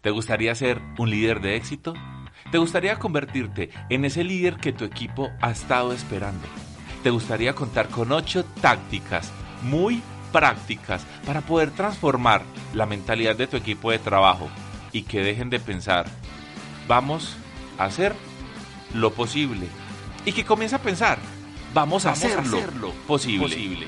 ¿Te gustaría ser un líder de éxito? ¿Te gustaría convertirte en ese líder que tu equipo ha estado esperando? ¿Te gustaría contar con ocho tácticas muy prácticas para poder transformar la mentalidad de tu equipo de trabajo y que dejen de pensar, vamos a hacer lo posible y que comience a pensar, vamos a, hacerlo, posible.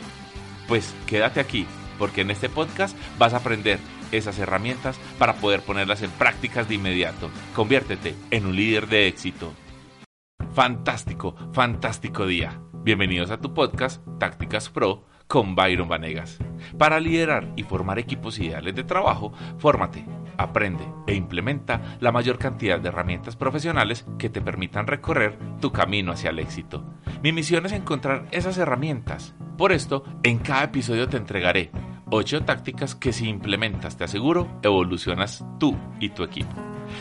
Pues quédate aquí, porque en este podcast vas a aprender esas herramientas para poder ponerlas en prácticas de inmediato. Conviértete en un líder de éxito. Fantástico, fantástico día. Bienvenidos a tu podcast Tácticas Pro con Byron Vanegas. Para liderar y formar equipos ideales de trabajo, fórmate, aprende e implementa la mayor cantidad de herramientas profesionales que te permitan recorrer tu camino hacia el éxito. Mi misión es encontrar esas herramientas. Por esto, en cada episodio te entregaré 8 tácticas que si implementas, te aseguro, evolucionas tú y tu equipo.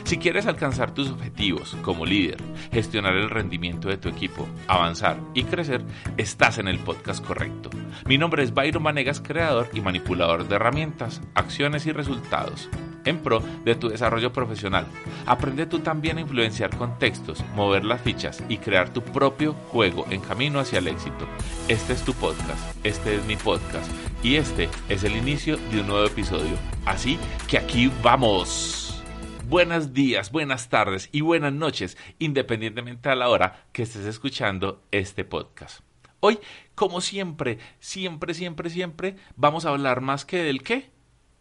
Si quieres alcanzar tus objetivos como líder, gestionar el rendimiento de tu equipo, avanzar y crecer, estás en el podcast correcto. Mi nombre es Byron Manegas, creador y manipulador de herramientas, acciones y resultados en pro de tu desarrollo profesional. Aprende tú también a influenciar contextos, mover las fichas y crear tu propio juego en camino hacia el éxito. Este es tu podcast, este es mi podcast y este es el inicio de un nuevo episodio. Así que aquí vamos. Buenos días, buenas tardes y buenas noches, independientemente a la hora que estés escuchando este podcast. Hoy, como siempre, siempre, siempre, siempre, vamos a hablar más que del qué,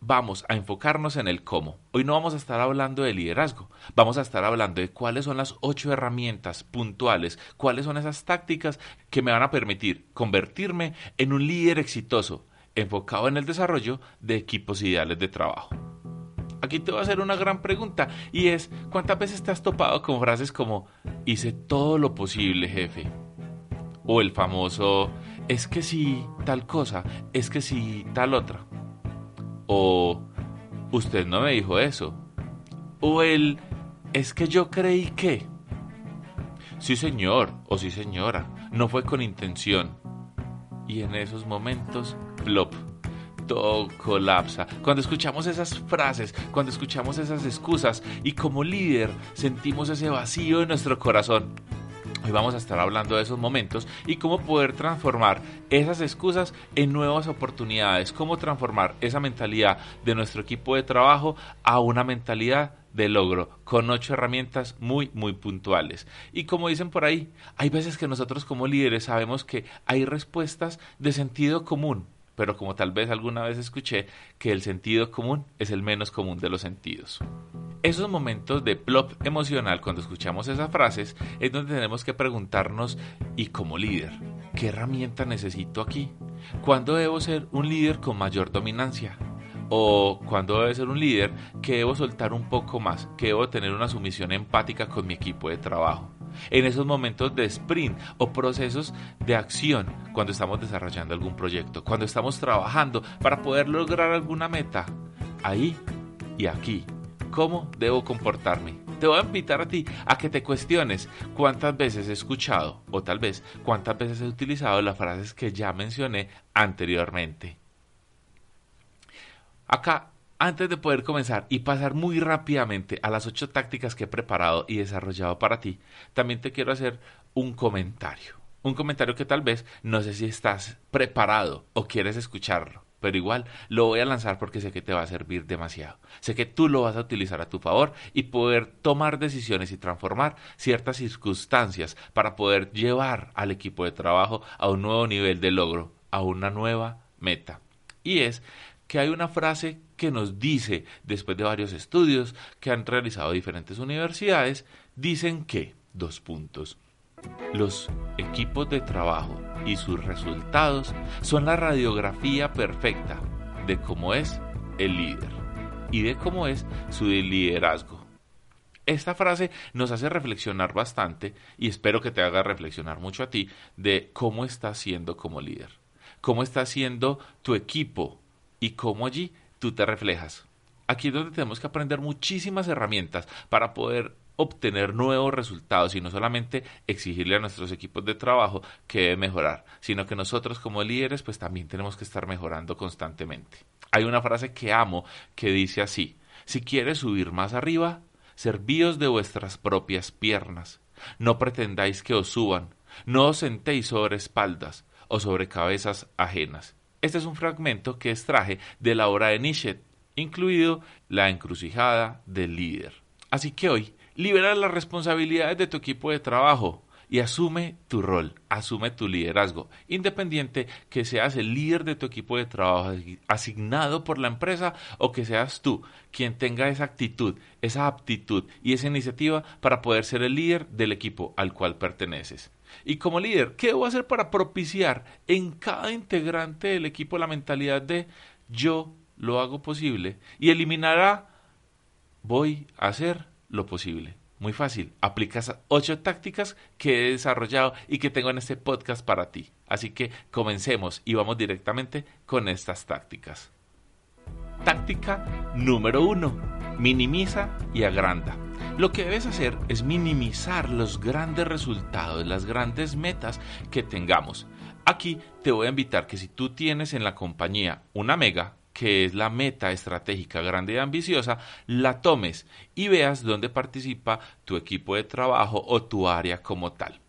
vamos a enfocarnos en el cómo. Hoy no vamos a estar hablando de liderazgo, vamos a estar hablando de cuáles son las ocho herramientas puntuales, cuáles son esas tácticas que me van a permitir convertirme en un líder exitoso, enfocado en el desarrollo de equipos ideales de trabajo. Aquí te voy a hacer una gran pregunta y es, ¿cuántas veces te has topado con frases como, hice todo lo posible, jefe? O el famoso, es que si tal cosa, es que si tal otra. O usted no me dijo eso. O el es que yo creí que. Sí señor o sí señora, no fue con intención. Y en esos momentos, plop, todo colapsa. Cuando escuchamos esas frases, cuando escuchamos esas excusas y como líder sentimos ese vacío en nuestro corazón. Hoy vamos a estar hablando de esos momentos y cómo poder transformar esas excusas en nuevas oportunidades, cómo transformar esa mentalidad de nuestro equipo de trabajo a una mentalidad de logro con ocho herramientas muy muy puntuales. Y como dicen por ahí, hay veces que nosotros como líderes sabemos que hay respuestas de sentido común, pero como tal vez alguna vez escuché que el sentido común es el menos común de los sentidos. Esos momentos de plop emocional cuando escuchamos esas frases es donde tenemos que preguntarnos y como líder, ¿qué herramienta necesito aquí? ¿Cuándo debo ser un líder con mayor dominancia? o cuándo debo ser un líder que debo soltar un poco más, que debo tener una sumisión empática con mi equipo de trabajo en esos momentos de sprint o procesos de acción cuando estamos desarrollando algún proyecto, cuando estamos trabajando para poder lograr alguna meta. Ahí y aquí, ¿cómo debo comportarme? Te voy a invitar a ti a que te cuestiones cuántas veces he escuchado o tal vez cuántas veces he utilizado las frases que ya mencioné anteriormente. Acá antes de poder comenzar y pasar muy rápidamente a las ocho tácticas que he preparado y desarrollado para ti, también te quiero hacer un comentario. Un comentario que tal vez no sé si estás preparado o quieres escucharlo, pero igual lo voy a lanzar porque sé que te va a servir demasiado. Sé que tú lo vas a utilizar a tu favor y poder tomar decisiones y transformar ciertas circunstancias para poder llevar al equipo de trabajo a un nuevo nivel de logro, a una nueva meta. Y es que hay una frase que nos dice, después de varios estudios que han realizado diferentes universidades, dicen que, dos puntos, los equipos de trabajo y sus resultados son la radiografía perfecta de cómo es el líder y de cómo es su liderazgo. Esta frase nos hace reflexionar bastante y espero que te haga reflexionar mucho a ti de cómo estás siendo como líder, cómo está siendo tu equipo y cómo allí tú te reflejas. Aquí es donde tenemos que aprender muchísimas herramientas para poder obtener nuevos resultados y no solamente exigirle a nuestros equipos de trabajo que deben mejorar, sino que nosotros como líderes pues también tenemos que estar mejorando constantemente. Hay una frase que amo que dice así, Si quieres subir más arriba, servíos de vuestras propias piernas. No pretendáis que os suban, no os sentéis sobre espaldas o sobre cabezas ajenas. Este es un fragmento que extraje de la obra de Nietzsche, incluido la encrucijada del líder. Así que hoy, libera las responsabilidades de tu equipo de trabajo y asume tu rol, asume tu liderazgo, independiente que seas el líder de tu equipo de trabajo asignado por la empresa o que seas tú quien tenga esa actitud, esa aptitud y esa iniciativa para poder ser el líder del equipo al cual perteneces. Y como líder, ¿qué debo hacer para propiciar en cada integrante del equipo la mentalidad de yo lo hago posible y eliminará voy a hacer lo posible? Muy fácil, aplicas ocho tácticas que he desarrollado y que tengo en este podcast para ti. Así que comencemos y vamos directamente con estas tácticas. Táctica número uno, minimiza y agranda. Lo que debes hacer es minimizar los grandes resultados, las grandes metas que tengamos. Aquí te voy a invitar que si tú tienes en la compañía una mega, que es la meta estratégica grande y ambiciosa, la tomes y veas dónde participa tu equipo de trabajo o tu área como tal.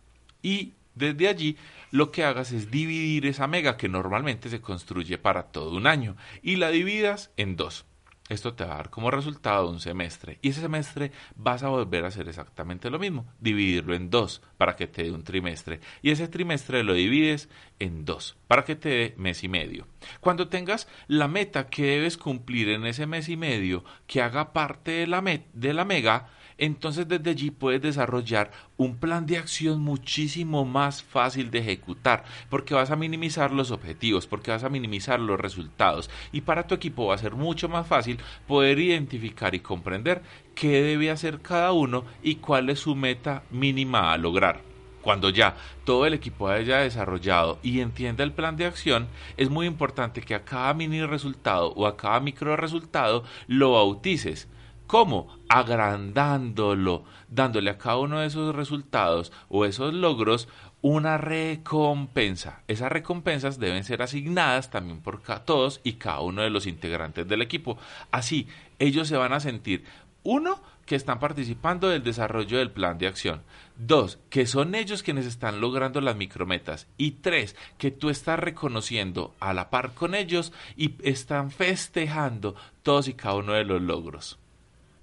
Y desde allí lo que hagas es dividir esa mega que normalmente se construye para todo un año y la dividas en dos. Esto te va a dar como resultado un semestre. Y ese semestre vas a volver a hacer exactamente lo mismo. Dividirlo en dos para que te dé un trimestre. Y ese trimestre lo divides en dos para que te dé mes y medio. Cuando tengas la meta que debes cumplir en ese mes y medio que haga parte de la, de la mega, entonces desde allí puedes desarrollar un plan de acción muchísimo más fácil de ejecutar, porque vas a minimizar los objetivos, porque vas a minimizar los resultados y para tu equipo va a ser mucho más fácil poder identificar y comprender qué debe hacer cada uno y cuál es su meta mínima a lograr. Cuando ya todo el equipo haya desarrollado y entienda el plan de acción, es muy importante que a cada mini resultado o a cada micro resultado lo bautices ¿Cómo? Agrandándolo, dándole a cada uno de esos resultados o esos logros una recompensa. Esas recompensas deben ser asignadas también por todos y cada uno de los integrantes del equipo. Así, ellos se van a sentir, uno, que están participando del desarrollo del plan de acción. Dos, que son ellos quienes están logrando las micrometas. Y tres, que tú estás reconociendo a la par con ellos y están festejando todos y cada uno de los logros.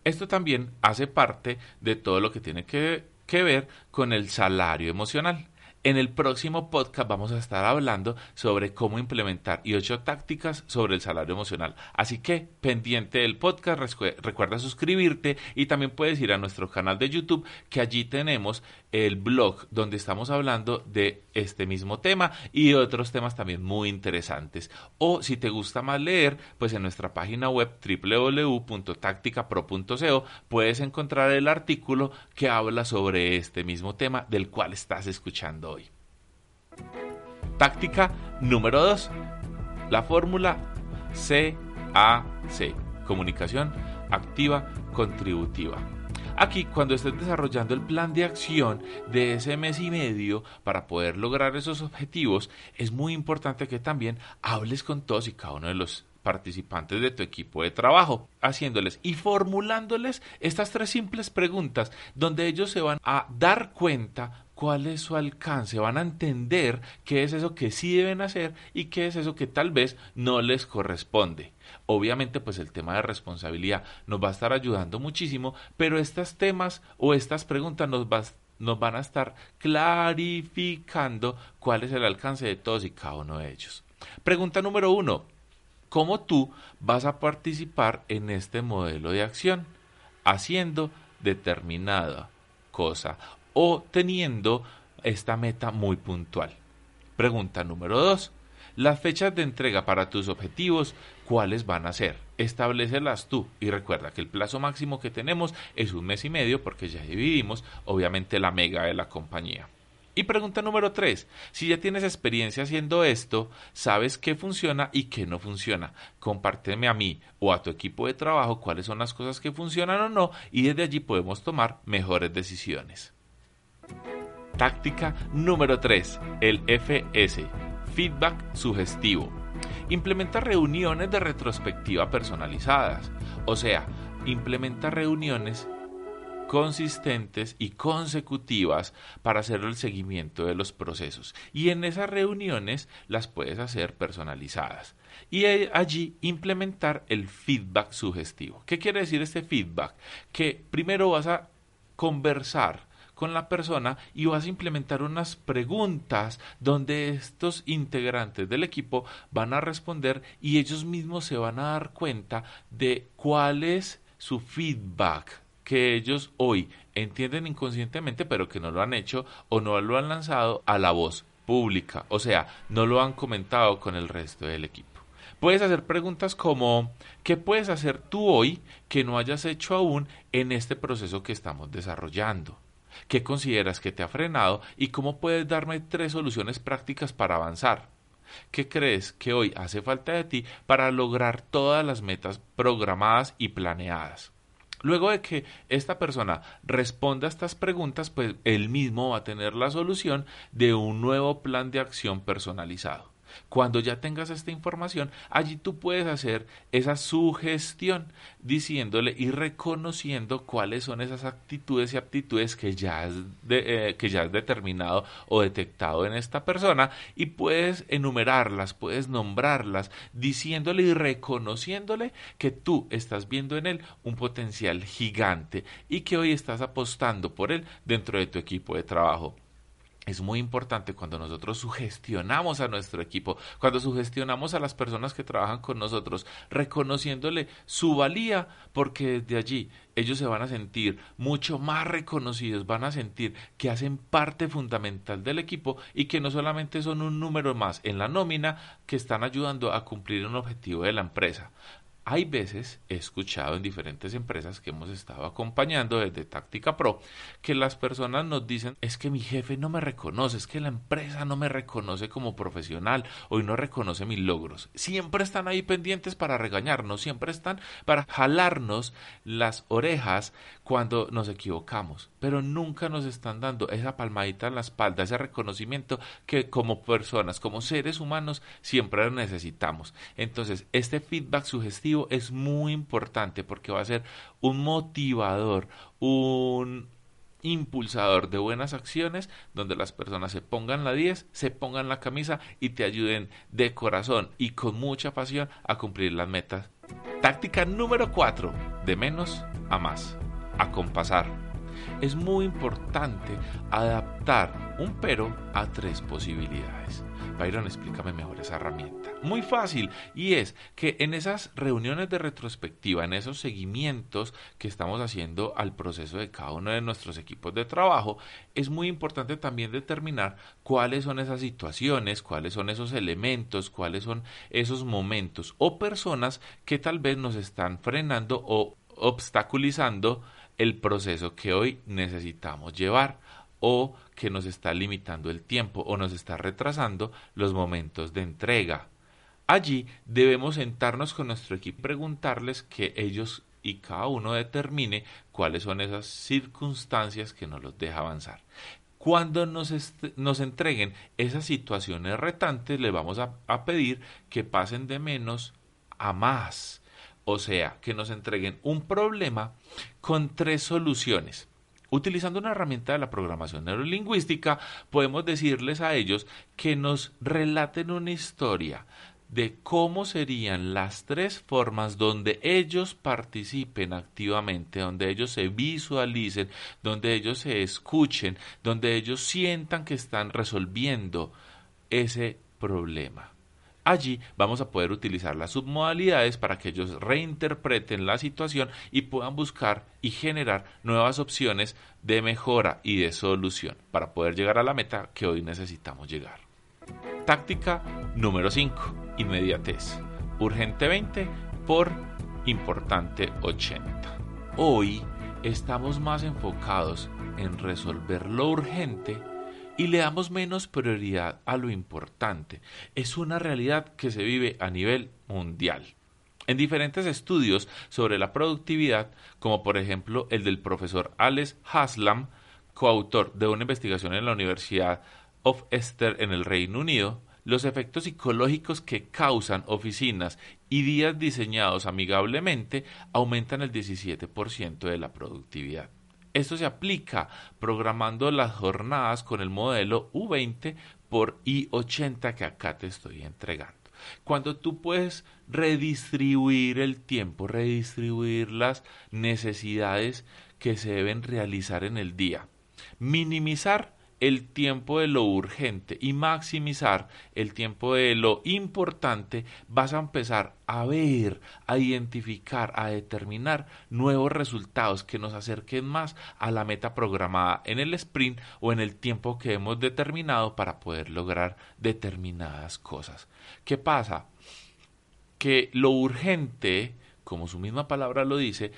Esto también hace parte de todo lo que tiene que, ver con el salario emocional. En el próximo podcast vamos a estar hablando sobre cómo implementar y ocho tácticas sobre el salario emocional. Así que pendiente del podcast, recuerda suscribirte y también puedes ir a nuestro canal de YouTube que allí tenemos el blog donde estamos hablando de este mismo tema y otros temas también muy interesantes. O si te gusta más leer, pues en nuestra página web www.tácticapro.co puedes encontrar el artículo que habla sobre este mismo tema del cual estás escuchando hoy. Táctica número 2. La fórmula CAC. Comunicación activa contributiva. Aquí, cuando estés desarrollando el plan de acción de ese mes y medio para poder lograr esos objetivos, es muy importante que también hables con todos y cada uno de los participantes de tu equipo de trabajo, haciéndoles y formulándoles estas tres simples preguntas donde ellos se van a dar cuenta cuál es su alcance, van a entender qué es eso que sí deben hacer y qué es eso que tal vez no les corresponde. Obviamente, pues el tema de responsabilidad nos va a estar ayudando muchísimo, pero estos temas o estas preguntas nos, nos van a estar clarificando cuál es el alcance de todos y cada uno de ellos. Pregunta número uno, ¿cómo tú vas a participar en este modelo de acción? Haciendo determinada cosa o teniendo esta meta muy puntual. Pregunta número dos. Las fechas de entrega para tus objetivos, ¿cuáles van a ser? Establecelas tú y recuerda que el plazo máximo que tenemos es un mes y medio porque ya dividimos obviamente la mega de la compañía. Y pregunta número tres, si ya tienes experiencia haciendo esto, sabes qué funciona y qué no funciona. Compárteme a mí o a tu equipo de trabajo cuáles son las cosas que funcionan o no y desde allí podemos tomar mejores decisiones. Táctica número 3, el FS, feedback sugestivo. Implementa reuniones de retrospectiva personalizadas, o sea, implementa reuniones consistentes y consecutivas para hacer el seguimiento de los procesos. Y en esas reuniones las puedes hacer personalizadas. Y allí implementar el feedback sugestivo. ¿Qué quiere decir este feedback? Que primero vas a conversar con la persona y vas a implementar unas preguntas donde estos integrantes del equipo van a responder y ellos mismos se van a dar cuenta de cuál es su feedback que ellos hoy entienden inconscientemente pero que no lo han hecho o no lo han lanzado a la voz pública, o sea, no lo han comentado con el resto del equipo. Puedes hacer preguntas como ¿qué puedes hacer tú hoy que no hayas hecho aún en este proceso que estamos desarrollando? ¿Qué consideras que te ha frenado y cómo puedes darme tres soluciones prácticas para avanzar? ¿Qué crees que hoy hace falta de ti para lograr todas las metas programadas y planeadas? Luego de que esta persona responda a estas preguntas, pues él mismo va a tener la solución de un nuevo plan de acción personalizado. Cuando ya tengas esta información, allí tú puedes hacer esa sugestión diciéndole y reconociendo cuáles son esas actitudes y aptitudes que ya has, eh, que ya has determinado o detectado en esta persona y puedes enumerarlas, puedes nombrarlas, diciéndole y reconociéndole que tú estás viendo en él un potencial gigante y que hoy estás apostando por él dentro de tu equipo de trabajo es muy importante cuando nosotros sugestionamos a nuestro equipo, cuando sugestionamos a las personas que trabajan con nosotros, reconociéndole su valía, porque desde allí ellos se van a sentir mucho más reconocidos, van a sentir que hacen parte fundamental del equipo y que no solamente son un número más en la nómina que están ayudando a cumplir un objetivo de la empresa. Hay veces, he escuchado en diferentes empresas que hemos estado acompañando desde Táctica Pro, que las personas nos dicen, es que mi jefe no me reconoce, es que la empresa no me reconoce como profesional, hoy no reconoce mis logros. Siempre están ahí pendientes para regañarnos, siempre están para jalarnos las orejas cuando nos equivocamos, pero nunca nos están dando esa palmadita en la espalda, ese reconocimiento que como personas, como seres humanos, siempre necesitamos. Entonces, este feedback sugestivo es muy importante porque va a ser un motivador, un impulsador de buenas acciones donde las personas se pongan la 10, se pongan la camisa y te ayuden de corazón y con mucha pasión a cumplir las metas. Táctica número 4, de menos a más, a compasar. Es muy importante adaptar un pero a tres posibilidades. Byron, explícame mejor esa herramienta. Muy fácil, y es que en esas reuniones de retrospectiva, en esos seguimientos que estamos haciendo al proceso de cada uno de nuestros equipos de trabajo, es muy importante también determinar cuáles son esas situaciones, cuáles son esos elementos, cuáles son esos momentos o personas que tal vez nos están frenando o obstaculizando el proceso que hoy necesitamos llevar o que nos está limitando el tiempo o nos está retrasando los momentos de entrega. Allí debemos sentarnos con nuestro equipo y preguntarles que ellos y cada uno determine cuáles son esas circunstancias que nos los deja avanzar. Cuando nos, nos entreguen esas situaciones retantes, le vamos a, a pedir que pasen de menos a más. O sea, que nos entreguen un problema con tres soluciones. Utilizando una herramienta de la programación neurolingüística, podemos decirles a ellos que nos relaten una historia de cómo serían las tres formas donde ellos participen activamente, donde ellos se visualicen, donde ellos se escuchen, donde ellos sientan que están resolviendo ese problema. Allí vamos a poder utilizar las submodalidades para que ellos reinterpreten la situación y puedan buscar y generar nuevas opciones de mejora y de solución para poder llegar a la meta que hoy necesitamos llegar. Táctica número 5. Inmediatez. Urgente 20 por importante 80. Hoy estamos más enfocados en resolver lo urgente y le damos menos prioridad a lo importante. Es una realidad que se vive a nivel mundial. En diferentes estudios sobre la productividad, como por ejemplo el del profesor Alex Haslam, coautor de una investigación en la Universidad of Esther en el Reino Unido, los efectos psicológicos que causan oficinas y días diseñados amigablemente aumentan el 17% de la productividad. Esto se aplica programando las jornadas con el modelo U20 por I80 que acá te estoy entregando. Cuando tú puedes redistribuir el tiempo, redistribuir las necesidades que se deben realizar en el día, minimizar el tiempo de lo urgente y maximizar el tiempo de lo importante, vas a empezar a ver, a identificar, a determinar nuevos resultados que nos acerquen más a la meta programada en el sprint o en el tiempo que hemos determinado para poder lograr determinadas cosas. ¿Qué pasa? Que lo urgente, como su misma palabra lo dice,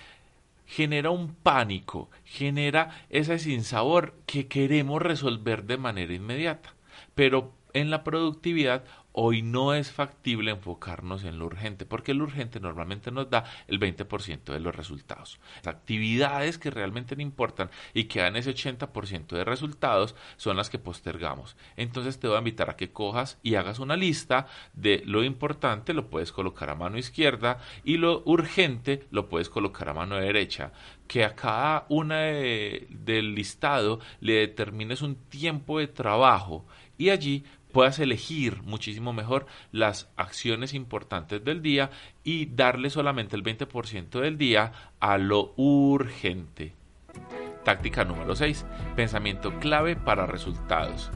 genera un pánico, genera ese sinsabor que queremos resolver de manera inmediata. Pero en la productividad Hoy no es factible enfocarnos en lo urgente, porque lo urgente normalmente nos da el 20% de los resultados. Las actividades que realmente importan y que dan ese 80% de resultados son las que postergamos. Entonces te voy a invitar a que cojas y hagas una lista de lo importante, lo puedes colocar a mano izquierda y lo urgente lo puedes colocar a mano derecha que a cada una del listado le determines un tiempo de trabajo y allí puedas elegir muchísimo mejor las acciones importantes del día y darle solamente el 20% del día a lo urgente. Táctica número 6. Pensamiento clave para resultados.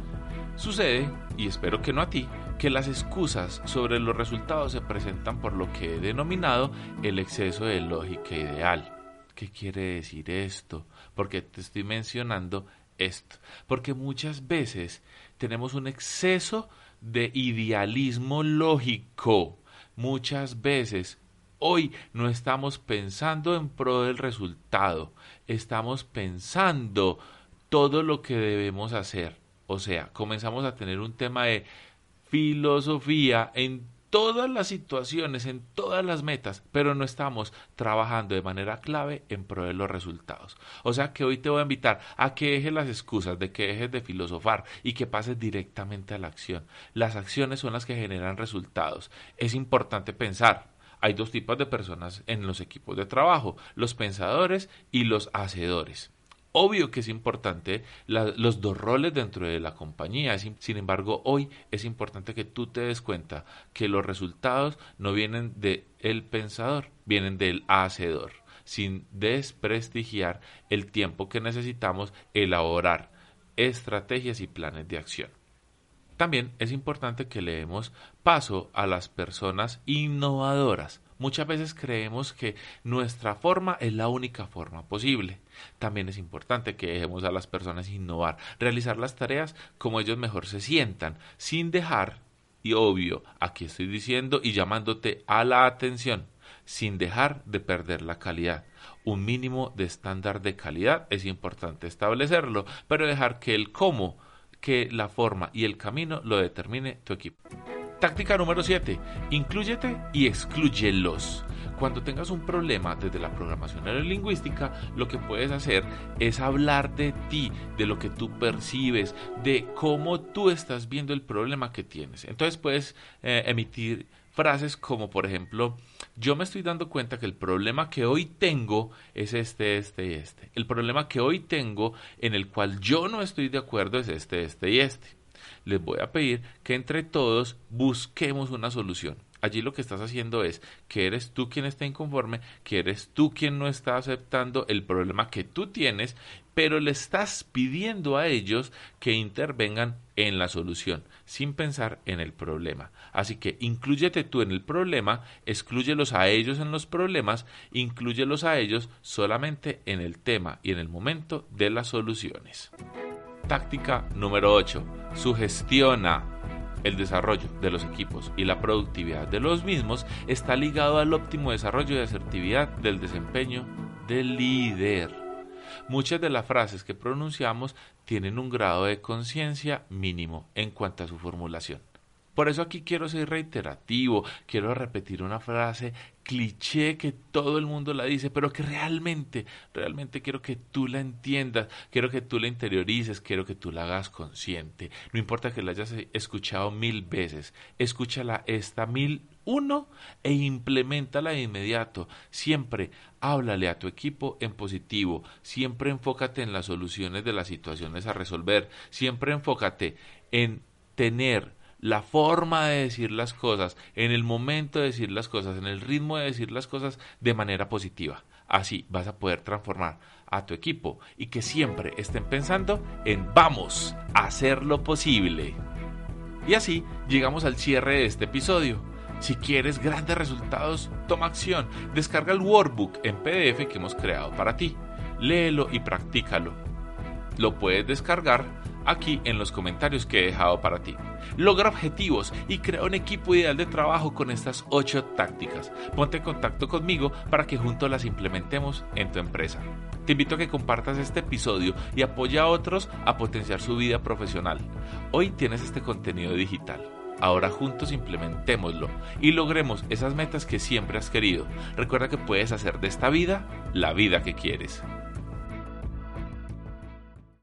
Sucede, y espero que no a ti, que las excusas sobre los resultados se presentan por lo que he denominado el exceso de lógica ideal. ¿Qué quiere decir esto? Porque te estoy mencionando esto. Porque muchas veces tenemos un exceso de idealismo lógico. Muchas veces hoy no estamos pensando en pro del resultado, estamos pensando todo lo que debemos hacer. O sea, comenzamos a tener un tema de filosofía en todas las situaciones, en todas las metas, pero no estamos trabajando de manera clave en pro de los resultados. O sea que hoy te voy a invitar a que dejes las excusas, de que dejes de filosofar y que pases directamente a la acción. Las acciones son las que generan resultados. Es importante pensar, hay dos tipos de personas en los equipos de trabajo, los pensadores y los hacedores. Obvio que es importante los dos roles dentro de la compañía. Sin embargo, hoy es importante que tú te des cuenta que los resultados no vienen del el pensador, vienen del hacedor, sin desprestigiar el tiempo que necesitamos elaborar estrategias y planes de acción. También es importante que le demos paso a las personas innovadoras Muchas veces creemos que nuestra forma es la única forma posible. También es importante que dejemos a las personas innovar, realizar las tareas como ellos mejor se sientan, sin dejar, y obvio, aquí estoy diciendo y llamándote a la atención, sin dejar de perder la calidad. Un mínimo de estándar de calidad es importante establecerlo, pero dejar que el cómo, que la forma y el camino lo determine tu equipo. Táctica número 7. Inclúyete y exclúyelos. Cuando tengas un problema desde la programación neurolingüística, lo que puedes hacer es hablar de ti, de lo que tú percibes, de cómo tú estás viendo el problema que tienes. Entonces puedes eh, emitir frases como por ejemplo, yo me estoy dando cuenta que el problema que hoy tengo es este, este y este. El problema que hoy tengo en el cual yo no estoy de acuerdo es este, este y este les voy a pedir que entre todos busquemos una solución. Allí lo que estás haciendo es que eres tú quien está inconforme, que eres tú quien no está aceptando el problema que tú tienes, pero le estás pidiendo a ellos que intervengan en la solución, sin pensar en el problema. Así que incluyete tú en el problema, exclúyelos a ellos en los problemas, inclúyelos a ellos solamente en el tema y en el momento de las soluciones. Táctica número 8. Sugestiona. El desarrollo de los equipos y la productividad de los mismos está ligado al óptimo desarrollo y asertividad del desempeño del líder. Muchas de las frases que pronunciamos tienen un grado de conciencia mínimo en cuanto a su formulación. Por eso aquí quiero ser reiterativo, quiero repetir una frase cliché que todo el mundo la dice, pero que realmente, realmente quiero que tú la entiendas, quiero que tú la interiorices, quiero que tú la hagas consciente. No importa que la hayas escuchado mil veces, escúchala esta mil uno e implementala de inmediato. Siempre háblale a tu equipo en positivo, siempre enfócate en las soluciones de las situaciones a resolver, siempre enfócate en tener la forma de decir las cosas, en el momento de decir las cosas, en el ritmo de decir las cosas de manera positiva. Así vas a poder transformar a tu equipo y que siempre estén pensando en vamos a hacer lo posible. Y así llegamos al cierre de este episodio. Si quieres grandes resultados, toma acción. Descarga el workbook en PDF que hemos creado para ti. Léelo y practícalo. Lo puedes descargar aquí en los comentarios que he dejado para ti. Logra objetivos y crea un equipo ideal de trabajo con estas 8 tácticas. Ponte en contacto conmigo para que juntos las implementemos en tu empresa. Te invito a que compartas este episodio y apoya a otros a potenciar su vida profesional. Hoy tienes este contenido digital. Ahora juntos implementémoslo y logremos esas metas que siempre has querido. Recuerda que puedes hacer de esta vida la vida que quieres.